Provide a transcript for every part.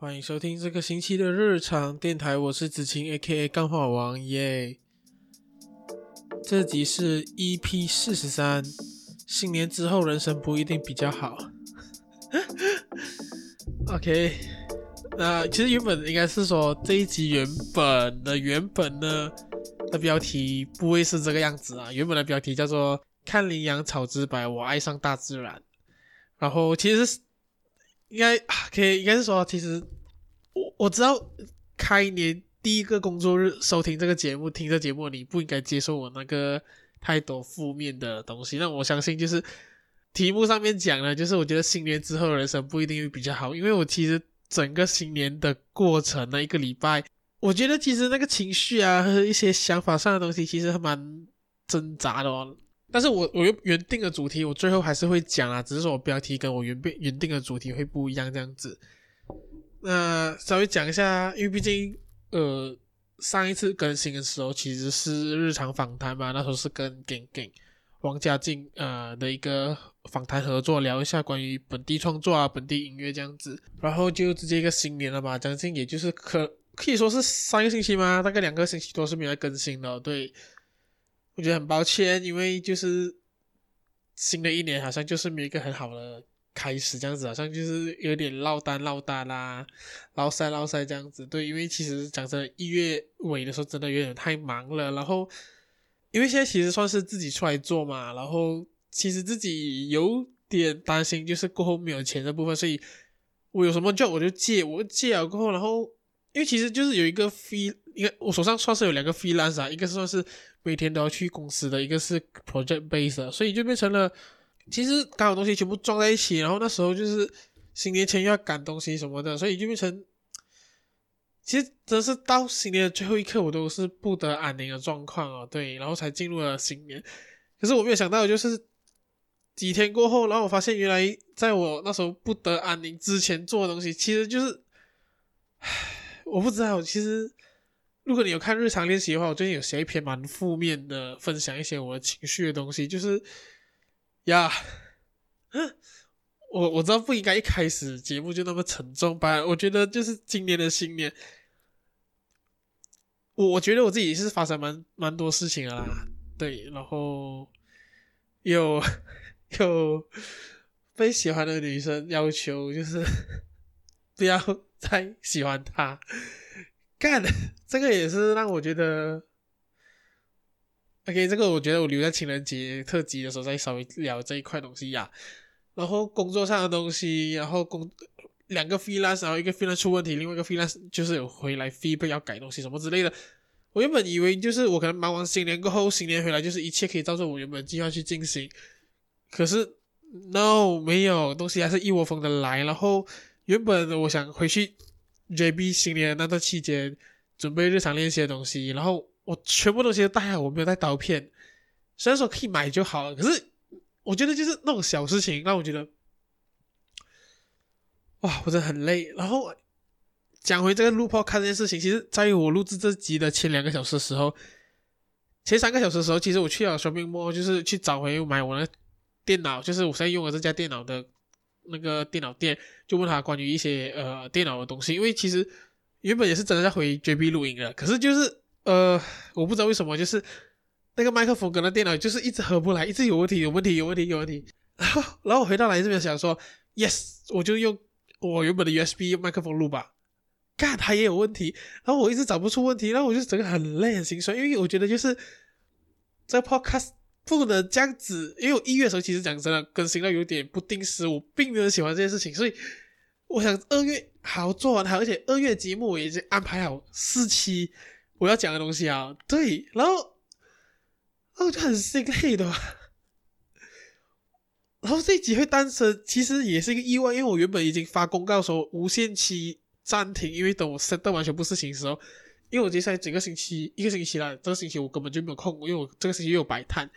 欢迎收听这个星期的日常电台，我是子晴 A.K.A 干话王耶。这集是 EP 四十三，新年之后人生不一定比较好。OK，那其实原本应该是说这一集原本的原本呢的标题不会是这个样子啊，原本的标题叫做“看羚羊草之白，我爱上大自然”。然后其实。应该可以，应该是说，其实我我知道开年第一个工作日收听这个节目，听这节目，你不应该接受我那个太多负面的东西。那我相信，就是题目上面讲的，就是我觉得新年之后人生不一定会比较好，因为我其实整个新年的过程那一个礼拜，我觉得其实那个情绪啊和一些想法上的东西，其实还蛮挣扎的哦。但是我我原原定的主题，我最后还是会讲啊，只是说我标题跟我原原定的主题会不一样这样子。那稍微讲一下，因为毕竟呃上一次更新的时候其实是日常访谈嘛，那时候是跟 Gang Gang 王家靖呃的一个访谈合作，聊一下关于本地创作啊、本地音乐这样子。然后就直接一个新年了嘛，将近也就是可可以说是三个星期嘛，大概两个星期都是没有更新的，对。我觉得很抱歉，因为就是新的一年好像就是没一个很好的开始，这样子好像就是有点落单落单啦，落塞落塞这样子。对，因为其实讲真的，一月尾的时候真的有点太忙了，然后因为现在其实算是自己出来做嘛，然后其实自己有点担心，就是过后没有钱的部分，所以我有什么借我就借，我借了过后，然后因为其实就是有一个 fee，因为我手上算是有两个 freelance 啊，一个算是。每天都要去公司的一个是 project base，所以就变成了，其实刚好东西全部撞在一起，然后那时候就是新年前又要赶东西什么的，所以就变成，其实真是到新年的最后一刻，我都是不得安宁的状况哦，对，然后才进入了新年。可是我没有想到，就是几天过后，然后我发现原来在我那时候不得安宁之前做的东西，其实就是，唉，我不知道，其实。如果你有看日常练习的话，我最近有写一篇蛮负面的，分享一些我的情绪的东西，就是呀，我我知道不应该一开始节目就那么沉重吧，我觉得就是今年的新年，我我觉得我自己是发生蛮蛮多事情的啦，对，然后有 有被喜欢的女生要求就是不要再喜欢她。干，这个也是让我觉得，OK，这个我觉得我留在情人节特辑的时候再稍微聊这一块东西呀、然后工作上的东西，然后工两个 freelance，然后一个 freelance 出问题，另外一个 freelance 就是有回来 feedback 要改东西什么之类的。我原本以为就是我可能忙完新年过后，新年回来就是一切可以照着我原本计划去进行。可是 no 没有，东西还是一窝蜂的来。然后原本我想回去。JB 新年的那段期间，准备日常练习的东西，然后我全部东西都带好，我没有带刀片。虽然说可以买就好了，可是我觉得就是那种小事情让我觉得，哇，我真的很累。然后讲回这个录 p 看这件事情，其实在于我录制这集的前两个小时的时候，前三个小时的时候，其实我去了小面魔就是去找回买我的电脑，就是我现在用的这家电脑的。那个电脑店就问他关于一些呃电脑的东西，因为其实原本也是真的在回 JB 录音的，可是就是呃我不知道为什么，就是那个麦克风跟那电脑就是一直合不来，一直有问题，有问题，有问题，有问题。然后然后我回到来这边想说，yes，我就用我原本的 USB 麦克风录吧，干它也有问题，然后我一直找不出问题，然后我就整个很累很心酸，因为我觉得就是这 podcast。不能这样子，因为我一月的时候其实讲真的更新到有点不定时，我并没有喜欢这件事情，所以我想二月好做完它，而且二月节目我已经安排好四期我要讲的东西啊，对，然后然后就很心累的，然后这一集会诞生其实也是一个意外，因为我原本已经发公告说无限期暂停，因为等我 set 到完全部事情的时候，因为我接下来整个星期一个星期了，这个星期我根本就没有空，因为我这个星期又有摆摊。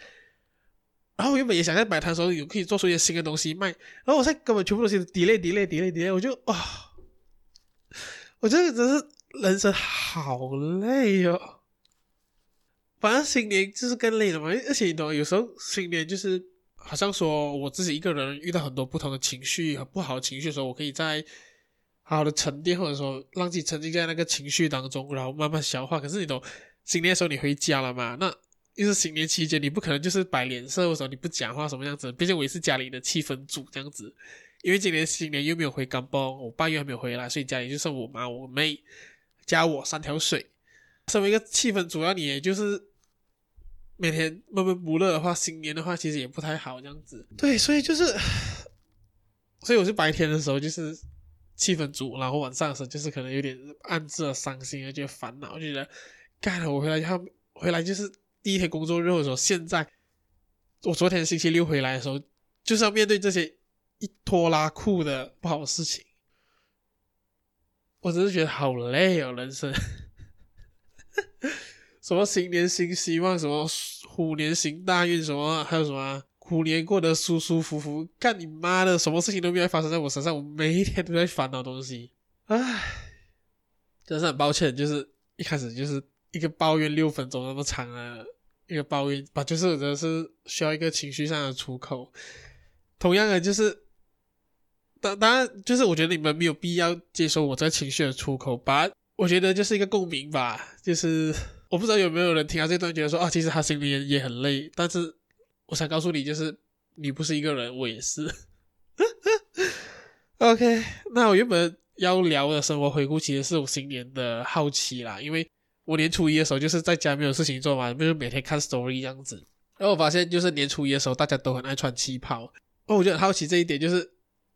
然后我原本也想在摆摊的时候有可以做出一些新的东西卖，然后我现在根本全部都是 delay delay delay delay，我就啊、我觉得真是人生好累哦。反正新年就是更累了嘛，而且你懂，有时候新年就是好像说我自己一个人遇到很多不同的情绪和不好的情绪的时候，我可以在。好好的沉淀，或者说让自己沉浸在那个情绪当中，然后慢慢消化。可是你懂，新年的时候你回家了嘛？那又是新年期间，你不可能就是摆脸色，或者说你不讲话什么样子。毕竟我也是家里的气氛组这样子，因为今年新年又没有回甘榜，我爸又还没有回来，所以家里就剩我妈、我妹加我三条水。身为一个气氛组，要你也就是每天闷闷不乐的话，新年的话其实也不太好这样子。对，所以就是，所以我是白天的时候就是。气氛组，然后晚上的时候就是可能有点暗自的伤心，而且烦恼，就觉得干了。我回来以后，回来就是第一天工作日的时候，现在我昨天星期六回来的时候，就是要面对这些一拖拉裤的不好的事情，我真是觉得好累哦，人生。什么新年新希望，什么虎年行大运，什么还有什么。虎年过得舒舒服服，干你妈的，什么事情都没有发生在我身上，我每一天都在烦恼东西，唉，真是很抱歉，就是一开始就是一个抱怨六分钟那么长的一个抱怨吧，就是真的是需要一个情绪上的出口。同样的，就是当当然，就是我觉得你们没有必要接受我这情绪的出口吧，我觉得就是一个共鸣吧，就是我不知道有没有人听到这段觉得说啊，其实他心里也很累，但是。我想告诉你，就是你不是一个人，我也是。OK，那我原本要聊的生活回顾，其实是我新年的好奇啦。因为我年初一的时候就是在家没有事情做嘛，就是每天看 story 这样子。然后我发现，就是年初一的时候大家都很爱穿旗袍。哦，我就很好奇这一点，就是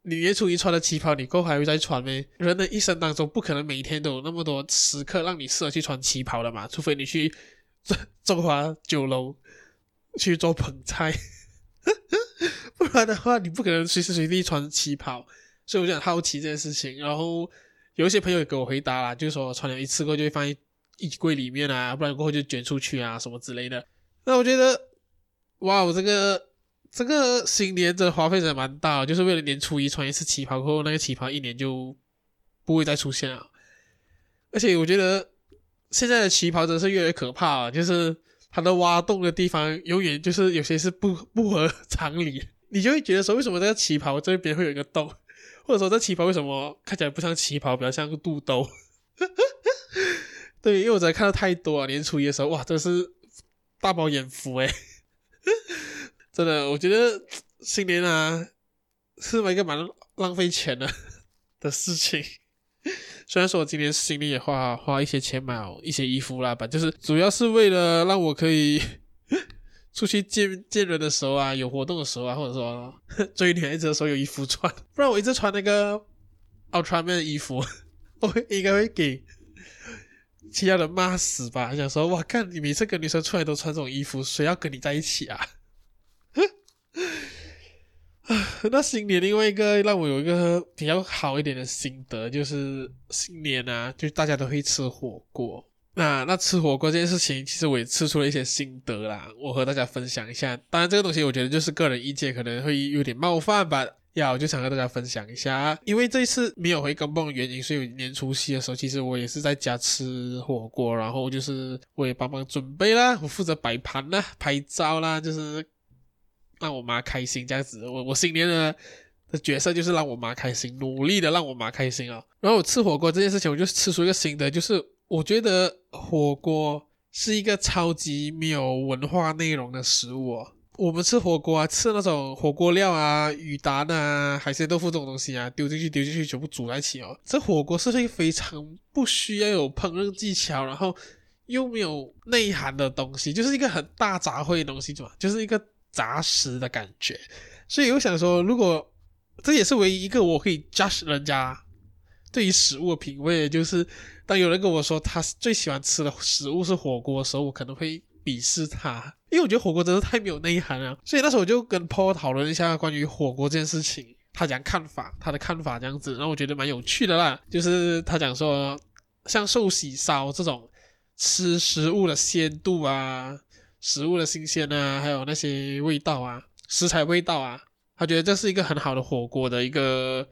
你年初一穿的旗袍，你过后还会再穿吗？人的一生当中，不可能每天都有那么多时刻让你适合去穿旗袍的嘛，除非你去 中华酒楼。去做捧菜，不然的话，你不可能随时随地穿旗袍，所以我就很好奇这件事情。然后有一些朋友也给我回答啦，就是说穿了一次过就会发现衣柜里面啊，不然过后就卷出去啊什么之类的。那我觉得，哇，我这个这个新年的花费的蛮大，就是为了年初一穿一次旗袍，过后那个旗袍一年就不会再出现了。而且我觉得现在的旗袍真是越来越可怕啊，就是。它的挖洞的地方永远就是有些是不 不合常理，你就会觉得说，为什么这个旗袍这边会有一个洞，或者说这旗袍为什么看起来不像旗袍，比较像个肚兜？对，因为我在看到太多啊，年初一的时候，哇，真是大饱眼福诶，真的，我觉得新年啊是一个蛮浪费钱的的事情。虽然说我今年心里也花花一些钱买一些衣服啦吧，就是主要是为了让我可以 出去见见人的时候啊，有活动的时候啊，或者说 追女孩子的时候有衣服穿，不然我一直穿那个 Ultraman 的衣服，我应该会给其他的骂死吧。想说哇，看你每次跟女生出来都穿这种衣服，谁要跟你在一起啊？那新年另外一个让我有一个比较好一点的心得，就是新年啊，就大家都会吃火锅。那那吃火锅这件事情，其实我也吃出了一些心得啦，我和大家分享一下。当然，这个东西我觉得就是个人意见，可能会有点冒犯吧。呀，我就想和大家分享一下，因为这一次没有回甘榜的原因，所以年初七的时候，其实我也是在家吃火锅，然后就是我也帮忙准备啦，我负责摆盘啦、拍照啦，就是。让我妈开心这样子，我我新年的的角色就是让我妈开心，努力的让我妈开心啊。然后我吃火锅这件事情，我就吃出一个新的，就是我觉得火锅是一个超级没有文化内容的食物哦。我们吃火锅啊，吃那种火锅料啊、鱼蛋啊、海鲜豆腐这种东西啊，丢进去丢进去全部煮在一起哦。这火锅是一个非常不需要有烹饪技巧，然后又没有内涵的东西，就是一个很大杂烩的东西，嘛，就是一个。杂食的感觉，所以我想说，如果这也是唯一一个我可以 judge 人家对于食物的品味，就是当有人跟我说他最喜欢吃的食物是火锅的时候，我可能会鄙视他，因为我觉得火锅真的太没有内涵了。所以那时候我就跟 Paul 讨论一下关于火锅这件事情，他讲看法，他的看法这样子，然后我觉得蛮有趣的啦。就是他讲说，像寿喜烧这种吃食物的鲜度啊。食物的新鲜啊，还有那些味道啊，食材味道啊，他觉得这是一个很好的火锅的一个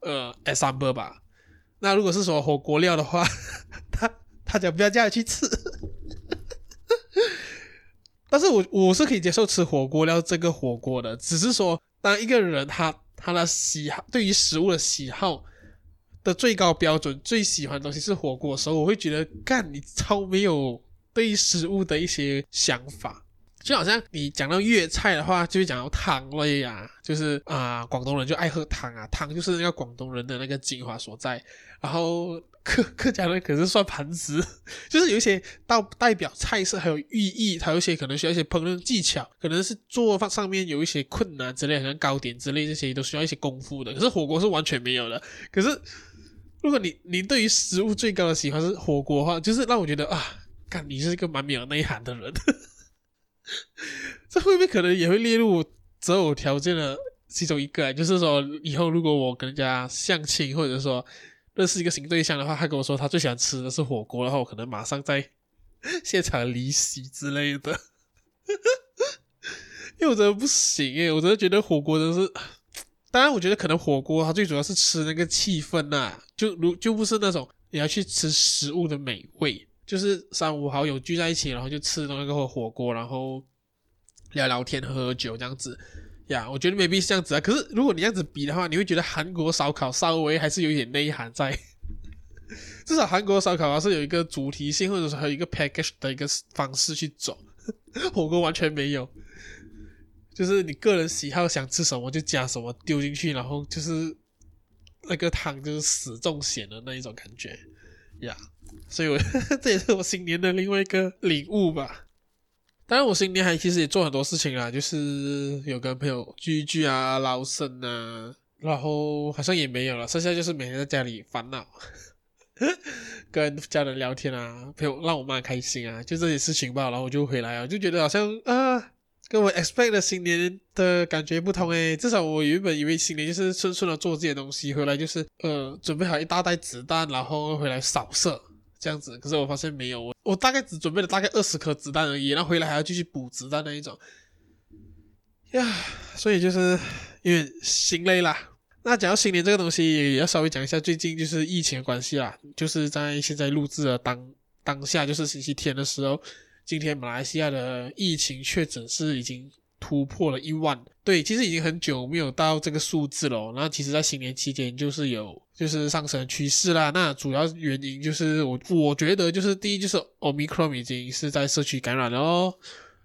呃 example 吧。那如果是说火锅料的话，他他讲不要叫你去吃。但是我我是可以接受吃火锅料这个火锅的，只是说当一个人他他的喜好对于食物的喜好的最高标准、最喜欢的东西是火锅的时候，我会觉得干你超没有对食物的一些想法。就好像你讲到粤菜的话，就会讲到汤类啊，就是啊、广东人就爱喝汤啊，汤就是那个广东人的那个精华所在。然后客 客家人可是算盘子，就是有一些到代表菜色还有寓意，它有一些可能需要一些烹饪技巧，可能是做饭上面有一些困难之类，可能糕点之类这些都需要一些功夫的。可是火锅是完全没有的。可是如果你你对于食物最高的喜欢是火锅的话，就是让我觉得啊，看你是一个蛮没有内涵的人。这会不会可能也会列入择偶条件的其中一个？就是说，以后如果我跟人家相亲，或者说认识一个新对象的话，他跟我说他最喜欢吃的是火锅，然后我可能马上在 现场离席之类的。因为我真的不行诶，我真的觉得火锅真是……当然，我觉得可能火锅它最主要是吃那个气氛呐、就如就不是那种你要去吃食物的美味。就是三五好友聚在一起，然后就吃那个火锅，然后聊聊天、喝喝酒这样子呀。我觉得 maybe 是这样子啊。可是如果你这样子比的话，你会觉得韩国烧烤稍微还是有一点内涵在。至少韩国烧烤还是有一个主题性，或者说还有一个 package 的一个方式去走。火锅完全没有，就是你个人喜好想吃什么就加什么丢进去，然后就是那个汤就是死重咸的那一种感觉呀。所以我，我 这也是我新年的另外一个领悟吧。当然，我新年还其实也做很多事情啦，就是有跟朋友聚一聚啊、捞生啊，然后好像也没有了，剩下就是每天在家里烦恼，跟家人聊天啊，陪我让我妈开心啊，就这些事情吧。然后我就回来啊，就觉得好像啊，跟我 expect 的新年的感觉不同诶。至少我原本以为新年就是顺顺的做这些东西，回来就是呃准备好一大袋子弹，然后回来扫射。这样子，可是我发现没有，我我大概只准备了大概二十颗子弹而已，然后回来还要继续补子弹那一种，呀，所以就是有点心累啦。那讲到新年这个东西，也要稍微讲一下最近就是疫情的关系啦，就是在现在录制的当当下，就是星期天的时候，今天马来西亚的疫情确诊是已经。突破了一万，对，其实已经很久没有到这个数字了。那其实，在新年期间就是有就是上升趋势啦。那主要原因就是我我觉得就是第一就是 Omicron 已经是在社区感染了哦。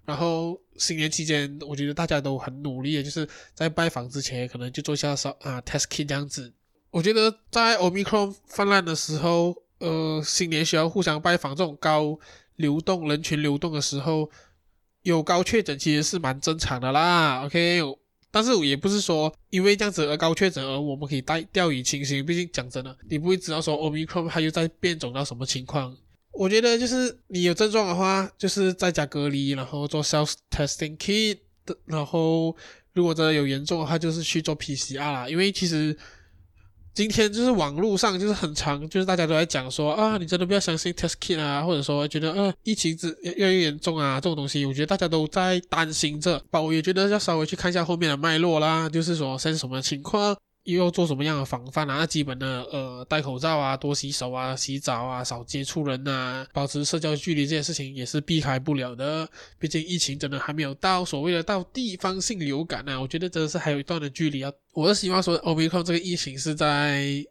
然后新年期间，我觉得大家都很努力，就是在拜访之前可能就做一下扫啊 test kit 这样子。我觉得在 Omicron 泛滥的时候，呃，新年需要互相拜访这种高流动人群流动的时候。有高确诊其实是蛮正常的啦，OK，但是也不是说因为这样子而高确诊而我们可以带掉以轻心。毕竟讲真的，你不会知道说 Omicron 它又在变种到什么情况。我觉得就是你有症状的话，就是在家隔离，然后做 self testing kit，然后如果真的有严重的话，就是去做 PCR 啦。因为其实。今天就是网络上就是很长，就是大家都在讲说啊，你真的不要相信 test kit 啊，或者说觉得呃、啊、疫情之越来越严重啊，这种东西，我觉得大家都在担心着，包，我也觉得要稍微去看一下后面的脉络啦，就是说现在什么情况。又要做什么样的防范啊？那基本的呃，戴口罩啊，多洗手啊，洗澡啊，少接触人啊，保持社交距离这些事情也是避开不了的。毕竟疫情真的还没有到所谓的到地方性流感啊，我觉得真的是还有一段的距离啊。我是希望说，o m i c o n 这个疫情是在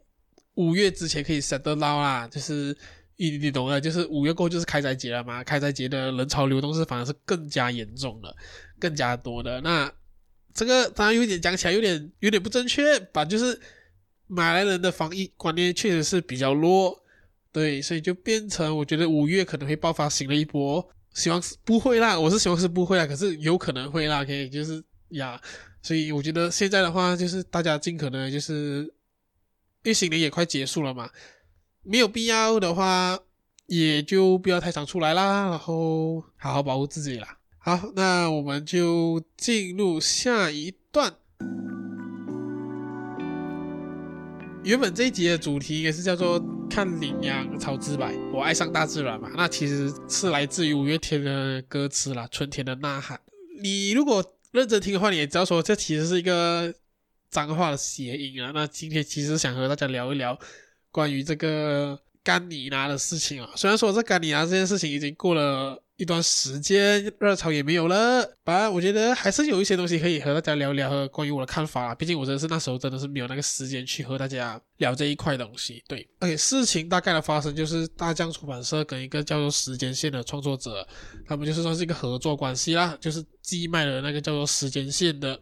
五月之前可以 settle 到啦，就是你你懂的，就是五月过后就是开斋节了嘛，开斋节的人潮流动是反而是更加严重的，更加多的那。这个当然有点讲起来有点有点不正确吧，就是马来人的防疫观念确实是比较弱，对，所以就变成我觉得五月可能会爆发新的一波，希望是不会啦，我是希望是不会啦，可是有可能会啦，可以就是呀，所以我觉得现在的话就是大家尽可能就是，因为新年也快结束了嘛，没有必要的话也就不要太常出来啦，然后好好保护自己啦。好，那我们就进入下一段。原本这一集的主题也是叫做“看羚羊草之白”，我爱上大自然嘛。那其实是来自于五月天的歌词啦，“春天的呐喊”。你如果认真听的话，你也知道说这其实是一个脏话的谐音啊。那今天其实想和大家聊一聊关于这个甘尼拿的事情啊。虽然说这甘尼拿这件事情已经过了。一段时间，热潮也没有了。反正，我觉得还是有一些东西可以和大家聊聊和关于我的看法啦。毕竟我真的是那时候真的是没有那个时间去和大家聊这一块东西。对，OK，事情大概的发生就是大将出版社跟一个叫做时间线的创作者，他们就是算是一个合作关系啦，就是寄卖了那个叫做时间线的。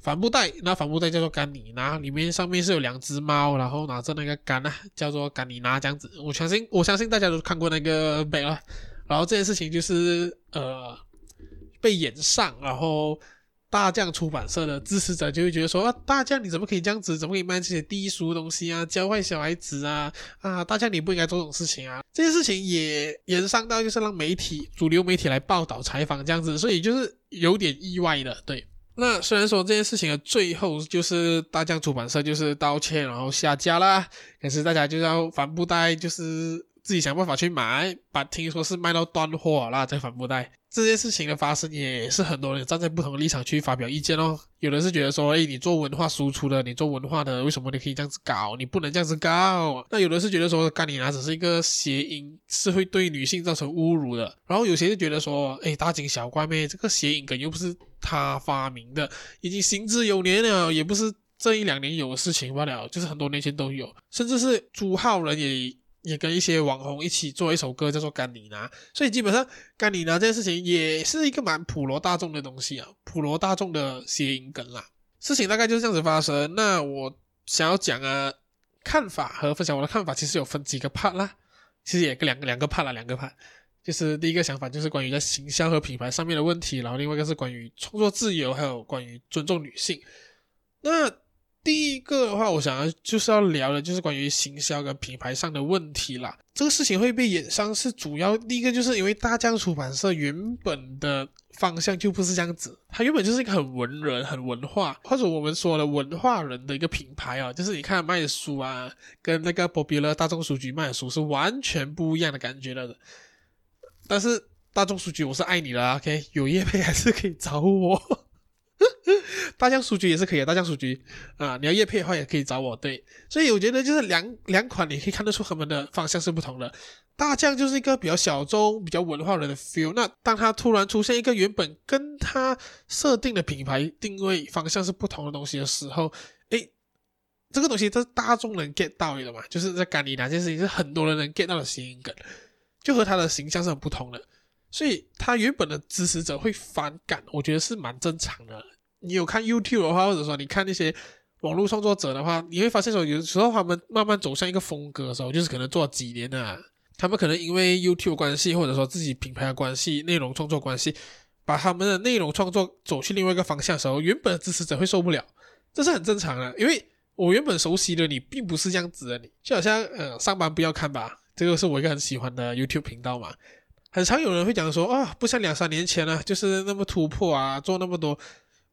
帆布袋，那帆布袋叫做甘尼娜，里面上面是有两只猫，然后拿着那个杆啊，叫做甘尼娜这样子。我相信，我相信大家都看过那个背了。然后这件事情就是呃被炎上，然后大将出版社的支持者就会觉得说啊，大将你怎么可以这样子？怎么可以卖这些低俗东西啊？教坏小孩子啊？啊，大将你不应该做这种事情啊！这件事情也炎上到就是让媒体、主流媒体来报道采访这样子，所以就是有点意外的，对。那虽然说这件事情的最后就是大将出版社就是道歉，然后下架啦，可是大家就要帆布袋，就是自己想办法去买，把听说是卖到断货啦，这帆布袋。这件事情的发生也是很多人站在不同的立场去发表意见哦。有的是觉得说，诶，你做文化输出的，你做文化的，为什么你可以这样子搞？你不能这样子搞。那有的是觉得说，甘妮娜只是一个谐音，是会对女性造成侮辱的。然后有些就觉得说，诶，大惊小怪咩？这个谐音梗又不是他发明的，已经行之有年了，也不是这一两年有的事情罢了，就是很多年前都有，甚至是朱浩仁也。也跟一些网红一起做一首歌，叫做《甘尼娜》，所以基本上《甘尼娜》这件事情也是一个蛮普罗大众的东西啊，普罗大众的谐音梗啦。事情大概就是这样子发生。那我想要讲啊，看法和分享我的看法，其实有分几个 part 啦，其实也个两个两个 part 啦，两个 part。就是第一个想法就是关于在形象和品牌上面的问题，然后另外一个是关于创作自由，还有关于尊重女性。那第一个的话，我想要就是要聊的，就是关于行销跟品牌上的问题啦。这个事情会被演上，是主要第一个，就是因为大将出版社原本的方向就不是这样子，它原本就是一个很文人、很文化，或者我们说的文化人的一个品牌啊。就是你看卖书啊，跟那个 Popular 大众书局卖书是完全不一样的感觉的。但是大众书局我是爱你的，OK，有业配还是可以找我。大将书局也是可以的，大将书局啊，你要业配的话也可以找我。对，所以我觉得就是两两款，你可以看得出他们的方向是不同的。大将就是一个比较小众、比较文化人的 feel。那当他突然出现一个原本跟他设定的品牌定位方向是不同的东西的时候，诶，这个东西都是大众能 get 到的嘛？就是在干你哪件事情是很多人能 get 到的谐音梗，就和他的形象是很不同的。所以他原本的支持者会反感，我觉得是蛮正常的。你有看 YouTube 的话，或者说你看那些网络创作者的话，你会发现说，有时候他们慢慢走向一个风格的时候，就是可能做了几年啊，他们可能因为 YouTube 关系，或者说自己品牌的关系、内容创作关系，把他们的内容创作走去另外一个方向的时候，原本的支持者会受不了，这是很正常的。因为我原本熟悉的你，并不是这样子的你，就好像呃，上班不要看吧，这个是我一个很喜欢的 YouTube 频道嘛，很常有人会讲说啊，不像两三年前啊，就是那么突破啊，做那么多。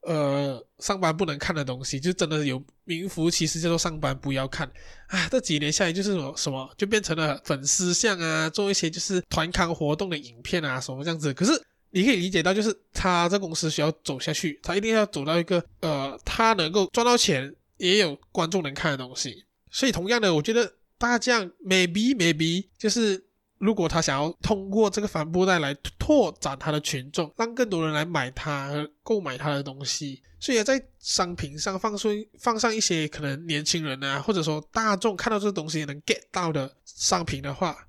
呃，上班不能看的东西，就真的有名副其实叫做上班不要看啊！这几年下来，就是什么什么，就变成了粉丝向啊，做一些就是团康活动的影片啊，什么这样子。可是你可以理解到，就是他这公司需要走下去，他一定要走到一个呃，他能够赚到钱，也有观众能看的东西。所以同样的，我觉得大家这样 maybe maybe 就是。如果他想要通过这个帆布袋来拓展他的群众，让更多人来买他和购买他的东西，所以在商品上放出放上一些可能年轻人啊，或者说大众看到这个东西也能 get 到的商品的话，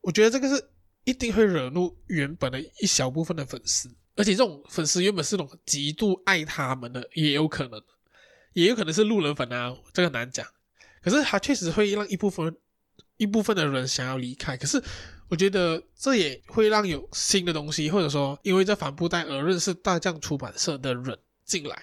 我觉得这个是一定会惹怒原本的一小部分的粉丝，而且这种粉丝原本是种极度爱他们的，也有可能，也有可能是路人粉啊，这个难讲。可是他确实会让一部分。一部分的人想要离开，可是我觉得这也会让有新的东西，或者说因为这帆布袋而认识大将出版社的人进来，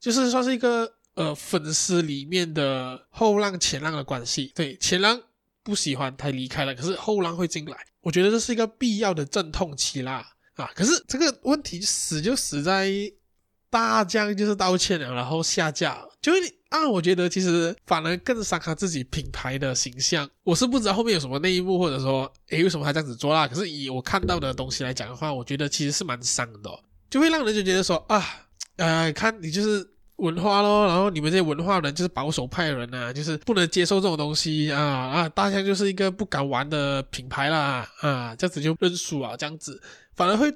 就是算是一个呃粉丝里面的后浪前浪的关系。对，前浪不喜欢他离开了，可是后浪会进来，我觉得这是一个必要的阵痛期啦啊！可是这个问题死就死在大将就是道歉了，然后下架，就你。啊，我觉得其实反而更伤他自己品牌的形象。我是不知道后面有什么内幕，或者说，诶，为什么他这样子做啦？可是以我看到的东西来讲的话，我觉得其实是蛮伤的，就会让人就觉得说啊，呃，看你就是文化咯，然后你们这些文化人就是保守派人啊，就是不能接受这种东西啊啊，大将就是一个不敢玩的品牌啦啊，这样子就认输啊，这样子。反而会，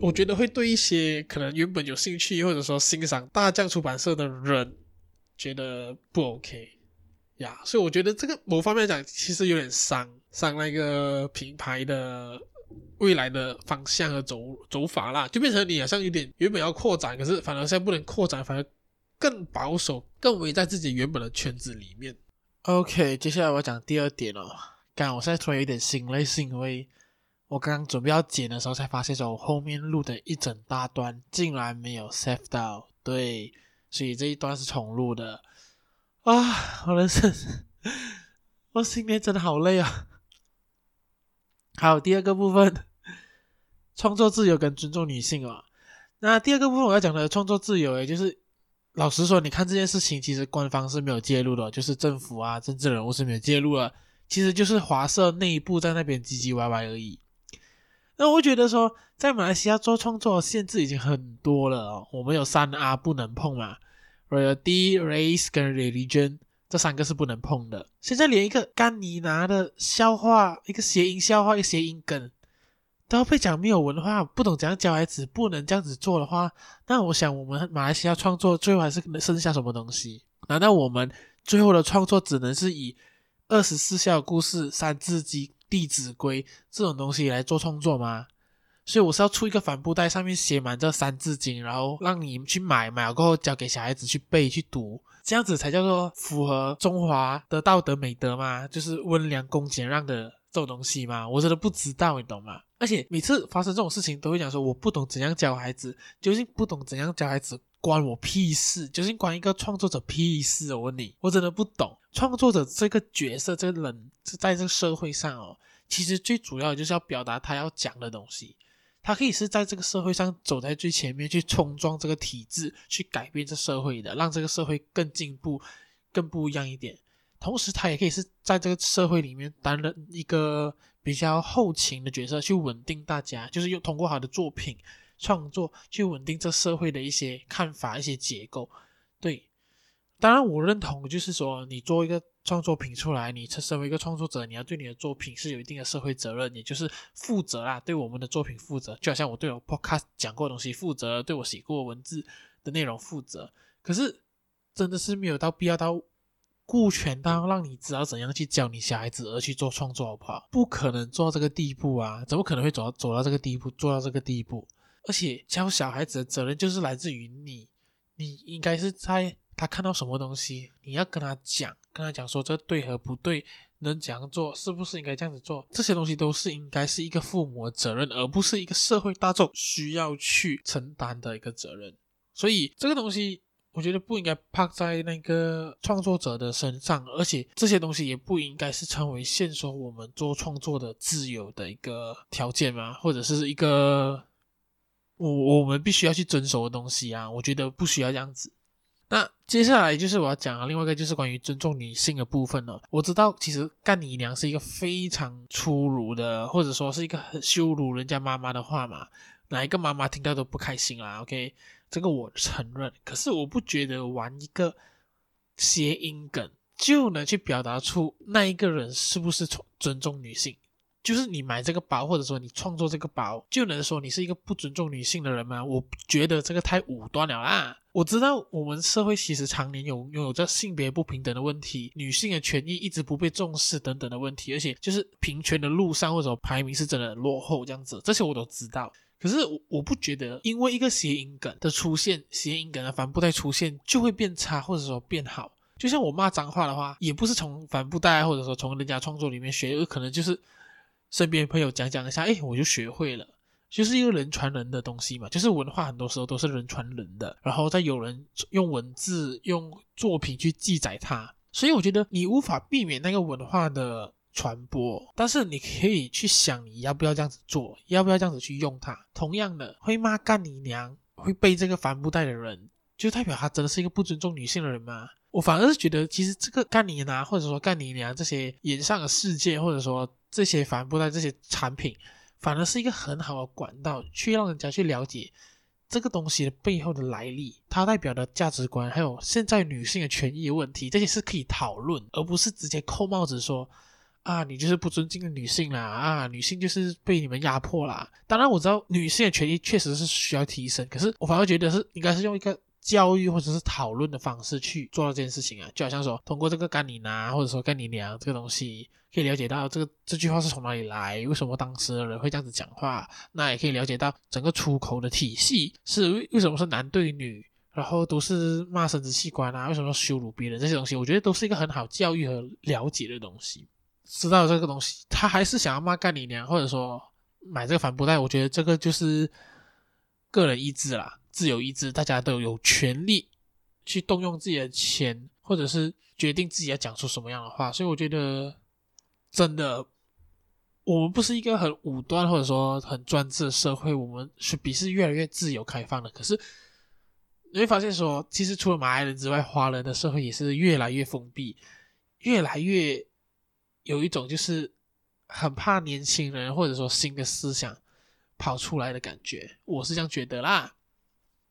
我觉得会对一些可能原本有兴趣或者说欣赏大将出版社的人觉得不 OK 呀。所以我觉得这个某方面来讲，其实有点伤伤那个品牌的未来的方向和走走法啦，就变成你好像有点原本要扩展，可是反而现在不能扩展，反而更保守，更围在自己原本的圈子里面。OK，接下来我要讲第二点哦。刚我现在突然有点心累，是因为我刚刚准备要剪的时候，才发现说我后面录的一整大段竟然没有 save 到，对，所以这一段是重录的。啊，我的是，我心里真的好累啊。好，第二个部分，创作自由跟尊重女性啊。那第二个部分我要讲的创作自由，也就是。老实说，你看这件事情，其实官方是没有介入的，就是政府啊、政治人物是没有介入的，其实就是华社内部在那边唧唧歪歪而已。那我觉得说，在马来西亚做创作限制已经很多了哦，我们有三 R 不能碰嘛，Royalty、Race 跟 Religion 这三个是不能碰的。现在连一个干尼拿的笑话，一个谐音笑话，一个谐音梗。都要被讲没有文化，不懂怎样教孩子，不能这样子做的话，那我想我们马来西亚创作最后还是能剩下什么东西？难道我们最后的创作只能是以二十四孝故事、三字经、弟子规这种东西来做创作吗？所以我是要出一个帆布袋，上面写满这三字经，然后让你们去买，买了过后交给小孩子去背去读，这样子才叫做符合中华的道德美德吗？就是温良恭俭让的。这种东西吗？我真的不知道，你懂吗？而且每次发生这种事情，都会讲说我不懂怎样教孩子，究竟不懂怎样教孩子，关我屁事！究竟关一个创作者屁事？我问你，我真的不懂。创作者这个角色，这个人是在这个社会上哦，其实最主要就是要表达他要讲的东西。他可以是在这个社会上走在最前面，去冲撞这个体制，去改变这社会的，让这个社会更进步、更不一样一点。同时，他也可以是在这个社会里面担任一个比较后勤的角色，去稳定大家，就是用通过好的作品创作去稳定这社会的一些看法、一些结构。对，当然我认同，就是说你做一个创作品出来，你身为一个创作者，你要对你的作品是有一定的社会责任，也就是负责啦，对我们的作品负责。就好像我对我 Podcast 讲过的东西负责，对我写过文字的内容负责。可是，真的是没有到必要到。顾全到让你知道怎样去教你小孩子而去做创作，好不好？不可能做到这个地步啊！怎么可能会走到走到这个地步，做到这个地步？而且教小孩子的责任就是来自于你，你应该是在他看到什么东西，你要跟他讲，跟他讲说这对和不对，能怎样做，是不是应该这样子做？这些东西都是应该是一个父母的责任，而不是一个社会大众需要去承担的一个责任。所以这个东西。我觉得不应该趴在那个创作者的身上，而且这些东西也不应该是成为限缩我们做创作的自由的一个条件嘛，或者是一个我我们必须要去遵守的东西啊。我觉得不需要这样子。那接下来就是我要讲的另外一个，就是关于尊重女性的部分了。我知道其实干你娘是一个非常粗鲁的，或者说是一个很羞辱人家妈妈的话嘛，哪一个妈妈听到都不开心啦。OK。这个我承认，可是我不觉得玩一个谐音梗就能去表达出那一个人是不是尊重女性。就是你买这个包，或者说你创作这个包，就能说你是一个不尊重女性的人吗？我觉得这个太武断了啦。我知道我们社会其实常年有拥有着性别不平等的问题，女性的权益一直不被重视等等的问题，而且就是平权的路上或者排名是真的很落后这样子，这些我都知道。可是我我不觉得，因为一个谐音梗的出现，谐音梗的帆布袋出现就会变差，或者说变好。就像我骂脏话的话，也不是从帆布袋，或者说从人家创作里面学，有可能就是身边朋友讲讲一下，诶，我就学会了。就是一个人传人的东西嘛，就是文化很多时候都是人传人的，然后再有人用文字、用作品去记载它。所以我觉得你无法避免那个文化的。传播，但是你可以去想，你要不要这样子做，要不要这样子去用它。同样的，会骂干你娘，会背这个帆布袋的人，就代表他真的是一个不尊重女性的人吗？我反而是觉得，其实这个干你娘，或者说干你娘这些演上的世界，或者说这些帆布袋这些产品，反而是一个很好的管道，去让人家去了解这个东西的背后的来历，它代表的价值观，还有现在女性的权益问题，这些是可以讨论，而不是直接扣帽子说。啊，你就是不尊敬女性啦，啊，女性就是被你们压迫啦。当然我知道女性的权益确实是需要提升，可是我反而觉得是应该是用一个教育或者是讨论的方式去做到这件事情啊，就好像说通过这个干你拿或者说干你娘这个东西，可以了解到这个这句话是从哪里来，为什么当时的人会这样子讲话，那也可以了解到整个出口的体系是为为什么是男对女。然后都是骂生殖器官啊，为什么羞辱别人这些东西？我觉得都是一个很好教育和了解的东西。知道这个东西，他还是想要骂干你娘，或者说买这个帆布袋，我觉得这个就是个人意志啦，自由意志，大家都有权利去动用自己的钱，或者是决定自己要讲出什么样的话。所以我觉得，真的，我们不是一个很武断或者说很专制的社会，我们是比是越来越自由开放的。可是。你会发现说，其实除了马来人之外，华人的社会也是越来越封闭，越来越有一种就是很怕年轻人或者说新的思想跑出来的感觉，我是这样觉得啦。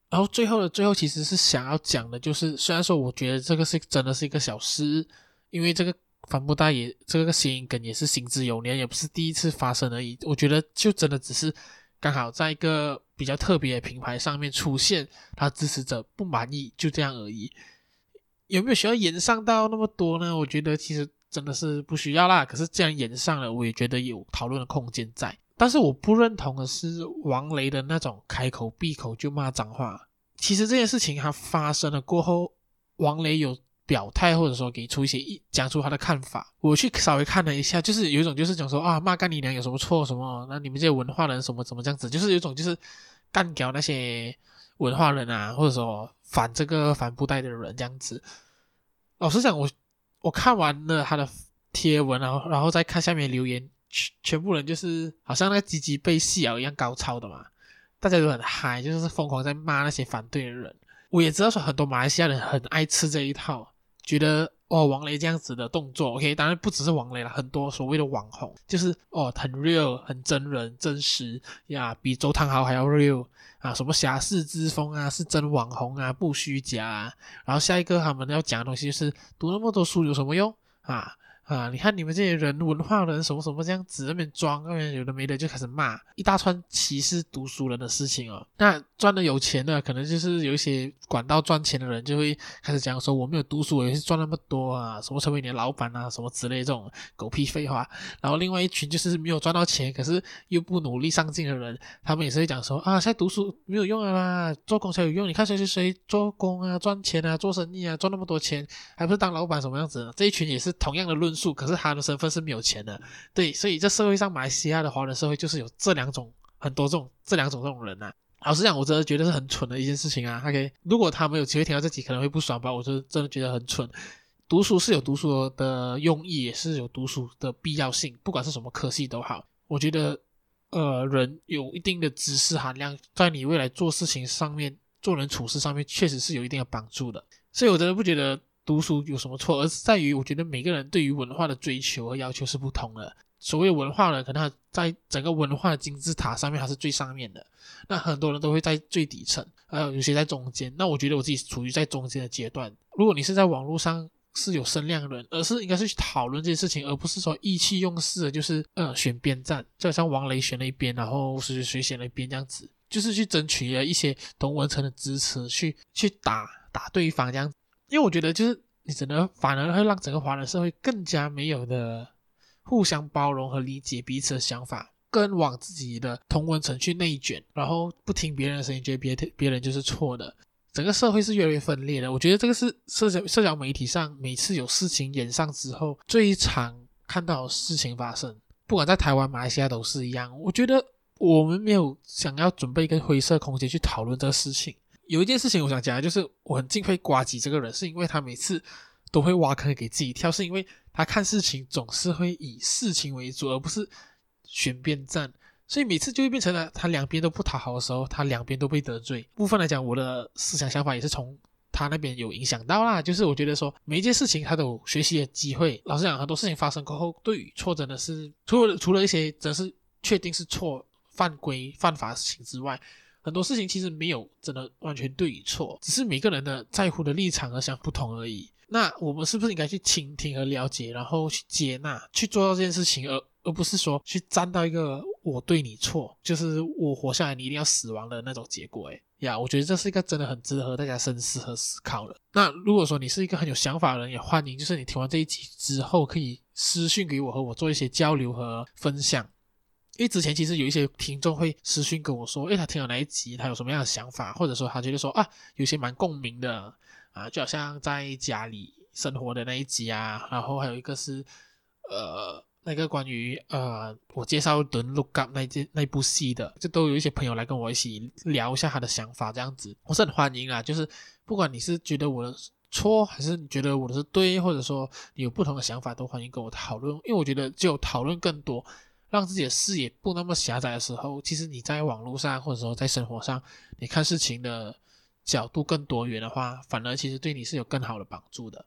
然后最后的最后，其实是想要讲的，就是虽然说我觉得这个是真的是一个小事，因为这个帆布袋也这个谐音梗也是行之有年，也不是第一次发生而已。我觉得就真的只是。刚好在一个比较特别的品牌上面出现，他支持者不满意，就这样而已。有没有需要延上到那么多呢？我觉得其实真的是不需要啦。可是既然延上了，我也觉得有讨论的空间在。但是我不认同的是王雷的那种开口闭口就骂脏话。其实这件事情它发生了过后，王雷有。表态或者说给出一些一讲出他的看法，我去稍微看了一下，就是有一种就是讲说啊骂干你娘有什么错什么，那你们这些文化人什么怎么这样子，就是有种就是干掉那些文化人啊，或者说反这个反布袋的人这样子。老实讲，我我看完了他的贴文，然后然后再看下面留言，全全部人就是好像那个鸡鸡被戏咬一样高超的嘛，大家都很嗨，就是疯狂在骂那些反对的人。我也知道说很多马来西亚人很爱吃这一套。觉得哦，王雷这样子的动作，OK，当然不只是王雷了，很多所谓的网红，就是哦，很 real，很真人真实呀，比周汤豪还要 real 啊，什么侠士之风啊，是真网红啊，不虚假啊。然后下一个他们要讲的东西就是读那么多书有什么用啊？啊！你看你们这些人文化人什么什么这样子那边装，那边有的没的就开始骂一大串歧视读书人的事情哦。那赚的有钱的，可能就是有一些管道赚钱的人就会开始讲说我没有读书，我也是赚那么多啊，什么成为你的老板啊，什么之类这种狗屁废话。然后另外一群就是没有赚到钱，可是又不努力上进的人，他们也是会讲说啊，现在读书没有用了啦，做工才有用。你看谁谁谁做工啊，赚钱啊，做生意啊，赚那么多钱，还不是当老板什么样子？这一群也是同样的论。可是他的身份是没有钱的，对，所以这社会上马来西亚的华人社会就是有这两种很多这种这两种这种人呐、啊。老实讲，我真的觉得是很蠢的一件事情啊。OK，如果他没有机会听到这集，可能会不爽吧？我就真的觉得很蠢。读书是有读书的用意，也是有读书的必要性，不管是什么科系都好。我觉得，呃，人有一定的知识含量，在你未来做事情上面、做人处事上面，确实是有一定的帮助的。所以我真的不觉得。读书有什么错？而是在于，我觉得每个人对于文化的追求和要求是不同的。所谓文化呢，可能在整个文化的金字塔上面，它是最上面的。那很多人都会在最底层，还有有些在中间。那我觉得我自己处于在中间的阶段。如果你是在网络上是有声量的人，而是应该是去讨论这些事情，而不是说意气用事的，就是呃选边站，就好像王雷选了一边，然后谁谁选了一边这样子，就是去争取了一些同文层的支持，去去打打对方这样。因为我觉得，就是你只能反而会让整个华人社会更加没有的互相包容和理解彼此的想法，更往自己的同文层去内卷，然后不听别人的声音，觉得别别人就是错的。整个社会是越来越分裂的。我觉得这个是社交社交媒体上每次有事情演上之后最常看到的事情发生，不管在台湾、马来西亚都是一样。我觉得我们没有想要准备一个灰色空间去讨论这个事情。有一件事情我想讲，就是我很敬佩呱吉这个人，是因为他每次都会挖坑给自己跳，是因为他看事情总是会以事情为主，而不是选边站，所以每次就会变成了他两边都不讨好的时候，他两边都被得罪。部分来讲，我的思想想法也是从他那边有影响到啦，就是我觉得说每一件事情他都有学习的机会。老实讲，很多事情发生过后，对与错真的是除了除了一些真是确定是错、犯规、犯法的事情之外。很多事情其实没有真的完全对与错，只是每个人的在乎的立场和想不同而已。那我们是不是应该去倾听和了解，然后去接纳，去做到这件事情，而而不是说去站到一个我对你错，就是我活下来你一定要死亡的那种结果？诶呀我觉得这是一个真的很值得和大家深思和思考的。那如果说你是一个很有想法的人，也欢迎就是你听完这一集之后可以私信给我，和我做一些交流和分享。因为之前其实有一些听众会私讯跟我说，诶，他听了哪一集，他有什么样的想法，或者说他觉得说啊，有些蛮共鸣的。啊，就好像在家里生活的那一集啊，然后还有一个是，呃，那个关于呃，我介绍《Don't Look Up》那件那部戏的，就都有一些朋友来跟我一起聊一下他的想法，这样子，我是很欢迎啊。就是不管你是觉得我的错，还是你觉得我的是对，或者说你有不同的想法，都欢迎跟我讨论。因为我觉得只有讨论更多，让自己的视野不那么狭窄的时候，其实你在网络上或者说在生活上，你看事情的。角度更多元的话，反而其实对你是有更好的帮助的，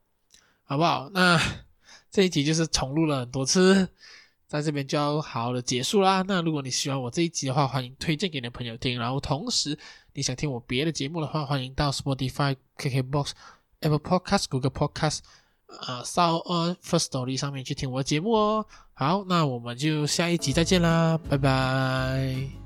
好不好？那 这一集就是重录了很多次，在这边就要好好的结束啦。那如果你喜欢我这一集的话，欢迎推荐给你的朋友听。然后同时你想听我别的节目的话，欢迎到 Spotify、KKBox、Apple Podcast、Google Podcast 啊、s o u n、First Story 上面去听我的节目哦。好，那我们就下一集再见啦，拜拜。